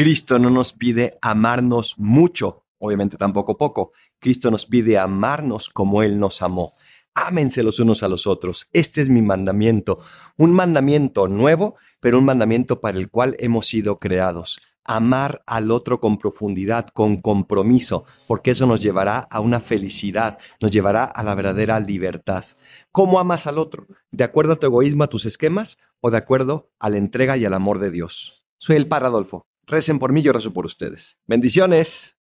Cristo no nos pide amarnos mucho, obviamente tampoco poco. Cristo nos pide amarnos como Él nos amó. Ámense los unos a los otros. Este es mi mandamiento. Un mandamiento nuevo, pero un mandamiento para el cual hemos sido creados. Amar al otro con profundidad, con compromiso, porque eso nos llevará a una felicidad, nos llevará a la verdadera libertad. ¿Cómo amas al otro? ¿De acuerdo a tu egoísmo, a tus esquemas o de acuerdo a la entrega y al amor de Dios? Soy el Padre Adolfo. Recen por mí, yo rezo por ustedes. Bendiciones.